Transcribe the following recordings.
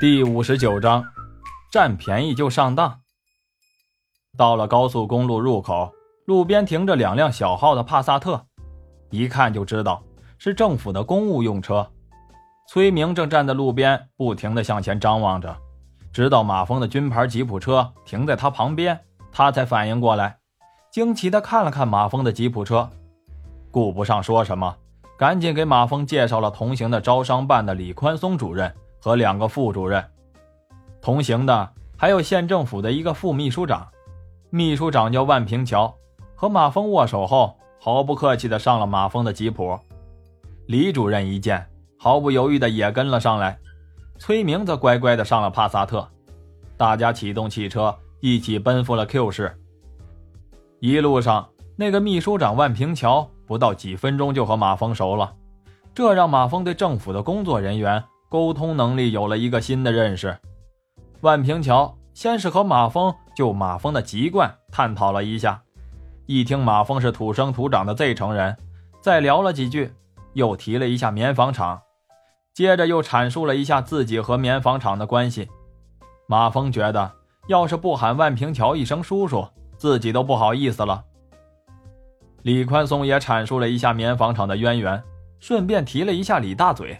第五十九章，占便宜就上当。到了高速公路入口，路边停着两辆小号的帕萨特，一看就知道是政府的公务用车。崔明正站在路边，不停地向前张望着，直到马峰的军牌吉普车停在他旁边，他才反应过来，惊奇地看了看马峰的吉普车，顾不上说什么，赶紧给马峰介绍了同行的招商办的李宽松主任。和两个副主任同行的，还有县政府的一个副秘书长，秘书长叫万平桥。和马峰握手后，毫不客气地上了马峰的吉普。李主任一见，毫不犹豫地也跟了上来。崔明则乖乖地上了帕萨特。大家启动汽车，一起奔赴了 Q 市。一路上，那个秘书长万平桥不到几分钟就和马峰熟了，这让马峰对政府的工作人员。沟通能力有了一个新的认识。万平桥先是和马峰就马峰的籍贯探讨了一下，一听马峰是土生土长的 Z 城人，再聊了几句，又提了一下棉纺厂，接着又阐述了一下自己和棉纺厂的关系。马峰觉得，要是不喊万平桥一声叔叔，自己都不好意思了。李宽松也阐述了一下棉纺厂的渊源，顺便提了一下李大嘴。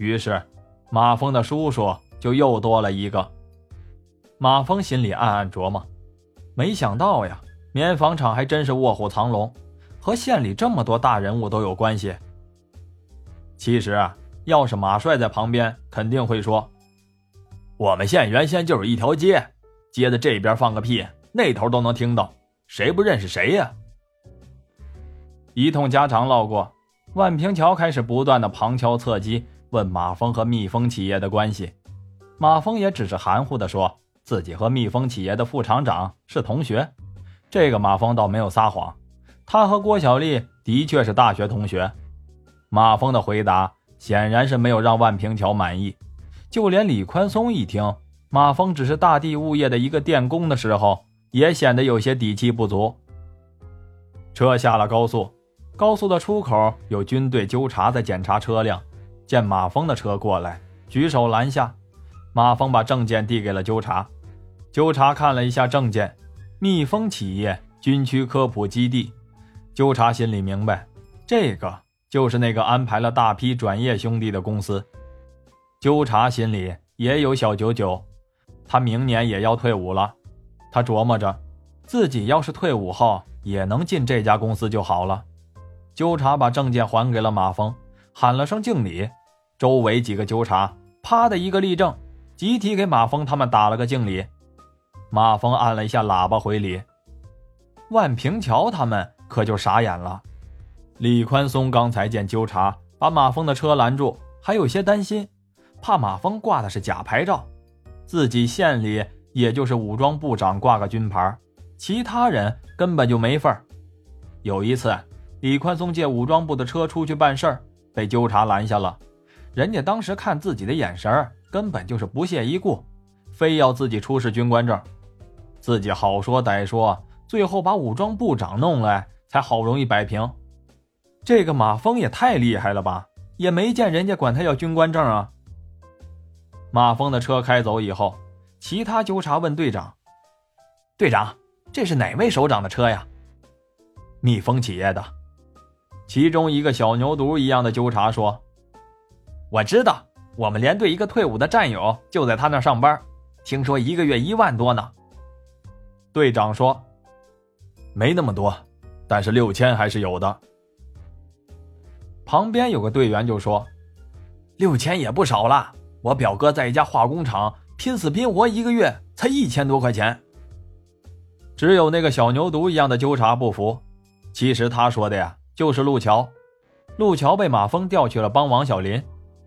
于是，马峰的叔叔就又多了一个。马峰心里暗暗琢磨：没想到呀，棉纺厂还真是卧虎藏龙，和县里这么多大人物都有关系。其实啊，要是马帅在旁边，肯定会说：“我们县原先就是一条街，街的这边放个屁，那头都能听到，谁不认识谁呀？”一通家常唠过，万平桥开始不断的旁敲侧击。问马峰和蜜蜂企业的关系，马峰也只是含糊地说自己和蜜蜂企业的副厂长是同学。这个马峰倒没有撒谎，他和郭小丽的确是大学同学。马峰的回答显然是没有让万平桥满意，就连李宽松一听马峰只是大地物业的一个电工的时候，也显得有些底气不足。车下了高速，高速的出口有军队纠察在检查车辆。见马峰的车过来，举手拦下。马峰把证件递给了纠察，纠察看了一下证件，蜜蜂企业军区科普基地。纠察心里明白，这个就是那个安排了大批转业兄弟的公司。纠察心里也有小九九，他明年也要退伍了。他琢磨着，自己要是退伍后也能进这家公司就好了。纠察把证件还给了马峰，喊了声敬礼。周围几个纠察啪的一个立正，集体给马峰他们打了个敬礼。马峰按了一下喇叭回礼。万平桥他们可就傻眼了。李宽松刚才见纠察把马峰的车拦住，还有些担心，怕马峰挂的是假牌照，自己县里也就是武装部长挂个军牌，其他人根本就没份儿。有一次，李宽松借武装部的车出去办事儿，被纠察拦下了。人家当时看自己的眼神根本就是不屑一顾，非要自己出示军官证，自己好说歹说，最后把武装部长弄来，才好容易摆平。这个马峰也太厉害了吧，也没见人家管他要军官证啊。马峰的车开走以后，其他纠察问队长：“队长，这是哪位首长的车呀？”蜜蜂企业的，其中一个小牛犊一样的纠察说。我知道，我们连队一个退伍的战友就在他那上班，听说一个月一万多呢。队长说：“没那么多，但是六千还是有的。”旁边有个队员就说：“六千也不少了，我表哥在一家化工厂拼死拼活，一个月才一千多块钱。”只有那个小牛犊一样的纠察不服，其实他说的呀，就是陆桥。陆桥被马峰调去了帮王小林。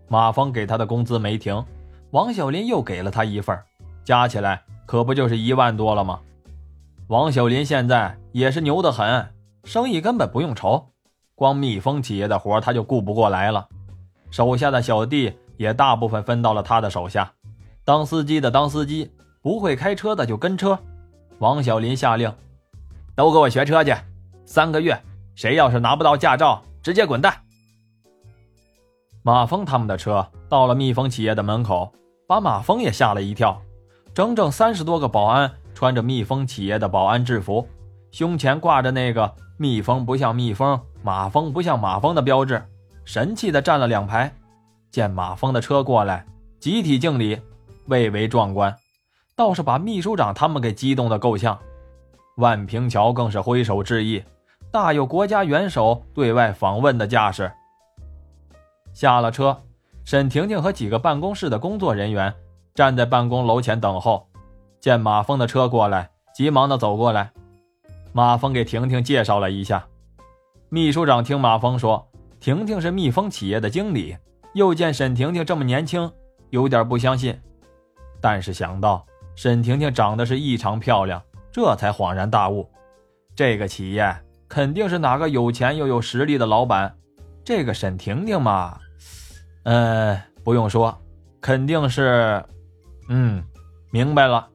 马峰给他的工资没停，王小林又给了他一份，加起来可不就是一万多了吗？王小林现在也是牛得很，生意根本不用愁，光蜜蜂企业的活他就顾不过来了，手下的小弟也大部分分到了他的手下，当司机的当司机，不会开车的就跟车。王小林下令，都给我学车去，三个月，谁要是拿不到驾照，直接滚蛋。马峰他们的车到了蜜蜂企业的门口，把马蜂也吓了一跳。整整三十多个保安穿着蜜蜂企业的保安制服，胸前挂着那个“蜜蜂不像蜜蜂，马蜂不像马蜂”的标志，神气的站了两排。见马蜂的车过来，集体敬礼，蔚为壮观，倒是把秘书长他们给激动的够呛。万平桥更是挥手致意，大有国家元首对外访问的架势。下了车，沈婷婷和几个办公室的工作人员。站在办公楼前等候，见马峰的车过来，急忙的走过来。马峰给婷婷介绍了一下。秘书长听马峰说，婷婷是蜜蜂企业的经理，又见沈婷婷这么年轻，有点不相信。但是想到沈婷婷长得是异常漂亮，这才恍然大悟，这个企业肯定是哪个有钱又有实力的老板。这个沈婷婷嘛，呃，不用说，肯定是。嗯，明白了。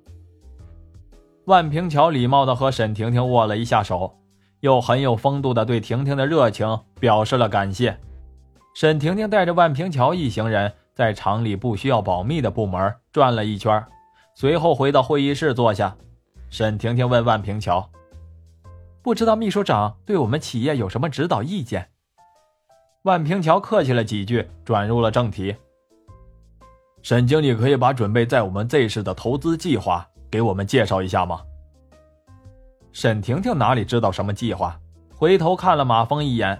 万平桥礼貌的和沈婷婷握了一下手，又很有风度的对婷婷的热情表示了感谢。沈婷婷带着万平桥一行人在厂里不需要保密的部门转了一圈，随后回到会议室坐下。沈婷婷问万平桥：“不知道秘书长对我们企业有什么指导意见？”万平桥客气了几句，转入了正题。沈经理可以把准备在我们 Z 市的投资计划给我们介绍一下吗？沈婷婷哪里知道什么计划，回头看了马峰一眼。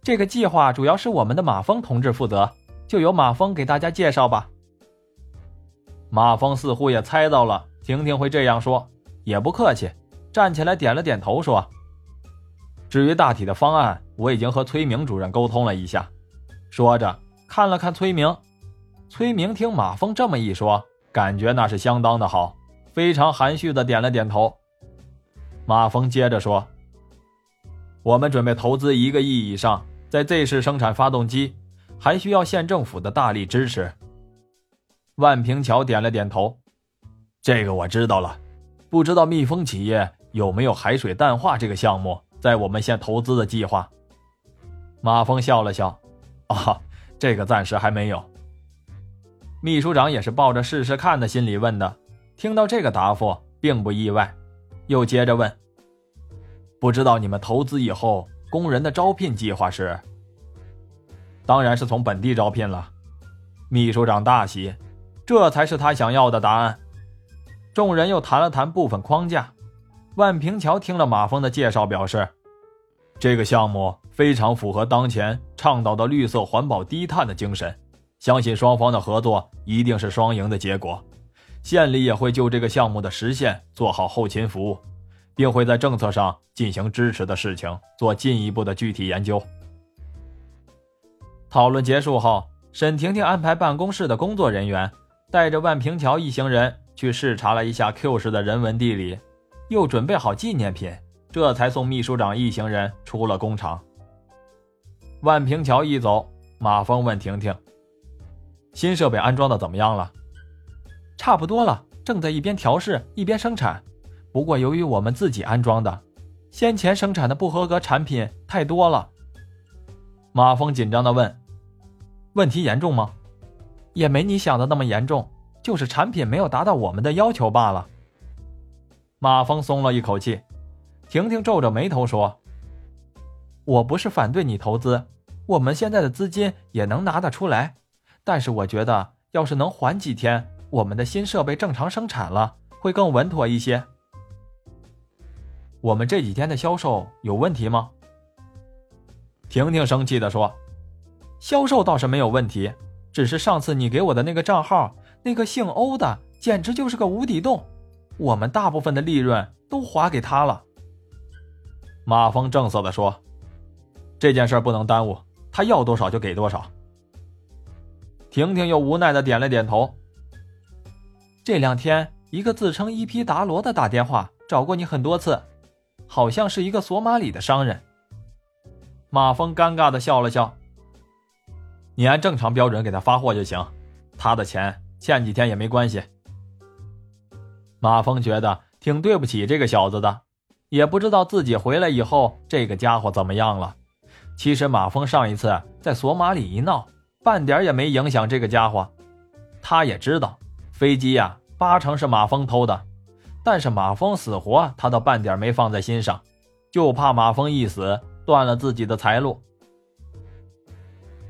这个计划主要是我们的马峰同志负责，就由马峰给大家介绍吧。马峰似乎也猜到了婷婷会这样说，也不客气，站起来点了点头说：“至于大体的方案，我已经和崔明主任沟通了一下。”说着看了看崔明。崔明听马峰这么一说，感觉那是相当的好，非常含蓄的点了点头。马峰接着说：“我们准备投资一个亿以上，在 Z 市生产发动机，还需要县政府的大力支持。”万平桥点了点头：“这个我知道了，不知道蜜蜂企业有没有海水淡化这个项目在我们县投资的计划？”马峰笑了笑：“啊，这个暂时还没有。”秘书长也是抱着试试看的心理问的，听到这个答复并不意外，又接着问：“不知道你们投资以后工人的招聘计划是？”“当然是从本地招聘了。”秘书长大喜，这才是他想要的答案。众人又谈了谈部分框架。万平桥听了马峰的介绍，表示：“这个项目非常符合当前倡导的绿色环保低碳的精神。”相信双方的合作一定是双赢的结果，县里也会就这个项目的实现做好后勤服务，并会在政策上进行支持的事情做进一步的具体研究。讨论结束后，沈婷婷安排办公室的工作人员带着万平桥一行人去视察了一下 Q 市的人文地理，又准备好纪念品，这才送秘书长一行人出了工厂。万平桥一走，马峰问婷婷。新设备安装的怎么样了？差不多了，正在一边调试一边生产。不过由于我们自己安装的，先前生产的不合格产品太多了。马峰紧张的问：“问题严重吗？”也没你想的那么严重，就是产品没有达到我们的要求罢了。马峰松了一口气。婷婷皱着眉头说：“我不是反对你投资，我们现在的资金也能拿得出来。”但是我觉得，要是能缓几天，我们的新设备正常生产了，会更稳妥一些。我们这几天的销售有问题吗？婷婷生气的说：“销售倒是没有问题，只是上次你给我的那个账号，那个姓欧的，简直就是个无底洞，我们大部分的利润都划给他了。”马峰正色的说：“这件事不能耽误，他要多少就给多少。”婷婷又无奈的点了点头。这两天，一个自称伊皮达罗的打电话找过你很多次，好像是一个索马里的商人。马峰尴尬的笑了笑：“你按正常标准给他发货就行，他的钱欠几天也没关系。”马峰觉得挺对不起这个小子的，也不知道自己回来以后这个家伙怎么样了。其实马峰上一次在索马里一闹。半点也没影响这个家伙，他也知道飞机呀八成是马蜂偷的，但是马蜂死活他倒半点没放在心上，就怕马蜂一死断了自己的财路。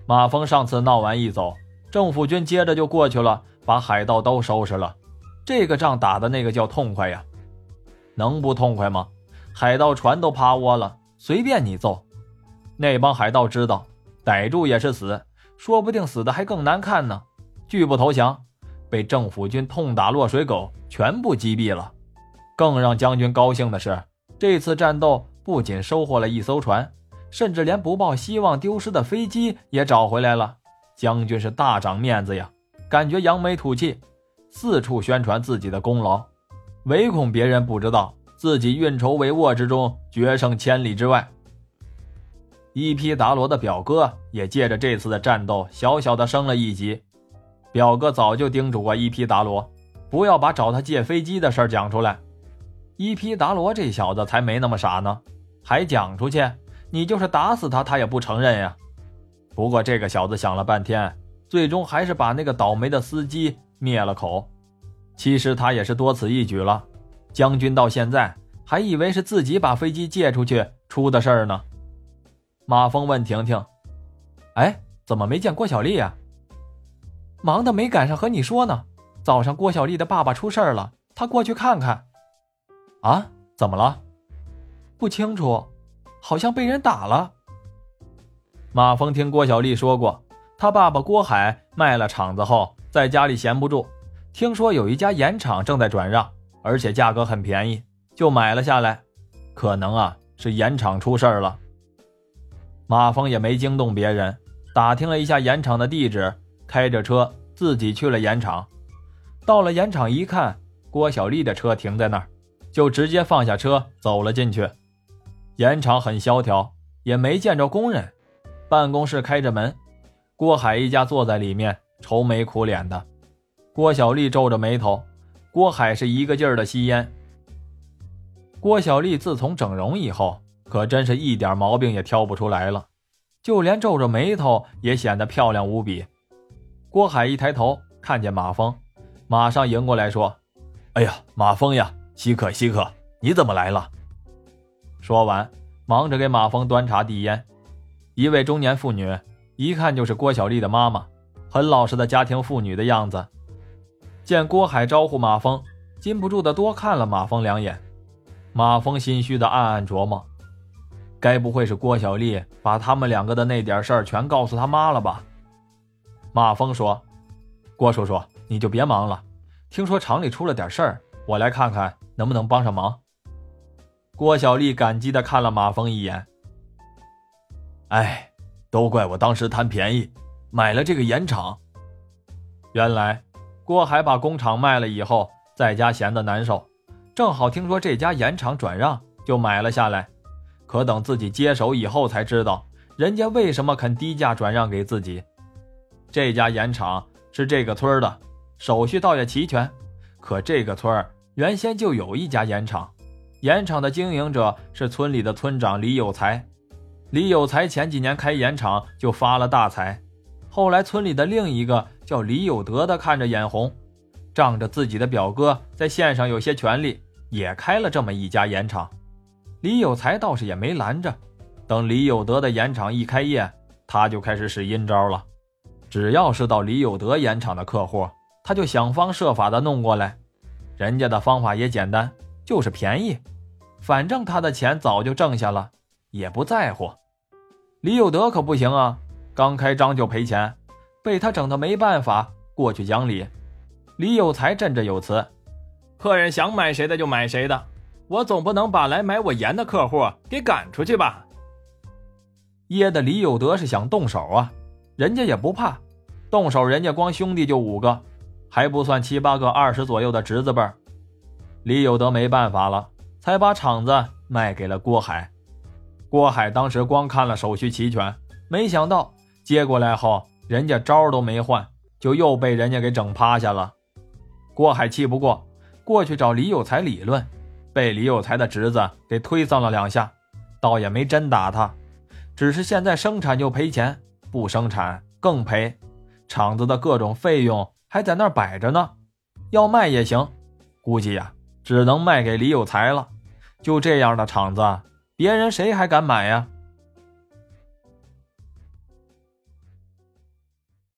马蜂上次闹完一走，政府军接着就过去了，把海盗都收拾了，这个仗打的那个叫痛快呀！能不痛快吗？海盗船都趴窝了，随便你揍。那帮海盗知道，逮住也是死，说不定死的还更难看呢。拒不投降，被政府军痛打落水狗，全部击毙了。更让将军高兴的是，这次战斗不仅收获了一艘船，甚至连不抱希望丢失的飞机也找回来了。将军是大长面子呀，感觉扬眉吐气，四处宣传自己的功劳。唯恐别人不知道自己运筹帷幄之中决胜千里之外。伊皮达罗的表哥也借着这次的战斗小小的升了一级。表哥早就叮嘱过伊皮达罗，不要把找他借飞机的事讲出来。伊皮达罗这小子才没那么傻呢，还讲出去，你就是打死他，他也不承认呀。不过这个小子想了半天，最终还是把那个倒霉的司机灭了口。其实他也是多此一举了，将军到现在还以为是自己把飞机借出去出的事儿呢。马峰问婷婷：“哎，怎么没见郭小丽呀？”“忙的没赶上和你说呢。早上郭小丽的爸爸出事儿了，他过去看看。”“啊？怎么了？”“不清楚，好像被人打了。”马峰听郭小丽说过，他爸爸郭海卖了厂子后，在家里闲不住。听说有一家盐场正在转让，而且价格很便宜，就买了下来。可能啊是盐场出事儿了。马峰也没惊动别人，打听了一下盐场的地址，开着车自己去了盐场。到了盐场一看，郭小丽的车停在那儿，就直接放下车走了进去。盐场很萧条，也没见着工人，办公室开着门，郭海一家坐在里面，愁眉苦脸的。郭小丽皱着眉头，郭海是一个劲儿的吸烟。郭小丽自从整容以后，可真是一点毛病也挑不出来了，就连皱着眉头也显得漂亮无比。郭海一抬头看见马峰，马上迎过来说：“哎呀，马峰呀，稀客稀客，你怎么来了？”说完，忙着给马峰端茶递烟。一位中年妇女，一看就是郭小丽的妈妈，很老实的家庭妇女的样子。见郭海招呼马峰，禁不住的多看了马峰两眼。马峰心虚的暗暗琢磨：该不会是郭小丽把他们两个的那点事儿全告诉他妈了吧？马峰说：“郭叔叔，你就别忙了。听说厂里出了点事儿，我来看看能不能帮上忙。”郭小丽感激的看了马峰一眼：“哎，都怪我当时贪便宜，买了这个盐场。原来……”郭海把工厂卖了以后，在家闲得难受，正好听说这家盐厂转让，就买了下来。可等自己接手以后，才知道人家为什么肯低价转让给自己。这家盐厂是这个村的，手续倒也齐全。可这个村原先就有一家盐厂，盐厂的经营者是村里的村长李有才。李有才前几年开盐厂就发了大财。后来，村里的另一个叫李有德的看着眼红，仗着自己的表哥在县上有些权力，也开了这么一家盐厂。李有才倒是也没拦着，等李有德的盐厂一开业，他就开始使阴招了。只要是到李有德盐厂的客户，他就想方设法的弄过来。人家的方法也简单，就是便宜，反正他的钱早就挣下了，也不在乎。李有德可不行啊。刚开张就赔钱，被他整的没办法，过去讲理。李有才振振有词：“客人想买谁的就买谁的，我总不能把来买我盐的客户给赶出去吧？”噎的李有德是想动手啊，人家也不怕，动手人家光兄弟就五个，还不算七八个二十左右的侄子辈儿。李有德没办法了，才把厂子卖给了郭海。郭海当时光看了手续齐全，没想到。接过来后，人家招都没换，就又被人家给整趴下了。郭海气不过，过去找李有才理论，被李有才的侄子给推搡了两下，倒也没真打他，只是现在生产就赔钱，不生产更赔，厂子的各种费用还在那儿摆着呢，要卖也行，估计呀，只能卖给李有才了。就这样的厂子，别人谁还敢买呀？